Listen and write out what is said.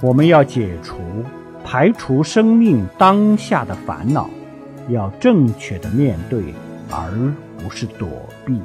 我们要解除排除生命当下的烦恼要正确的面对而不是躲避。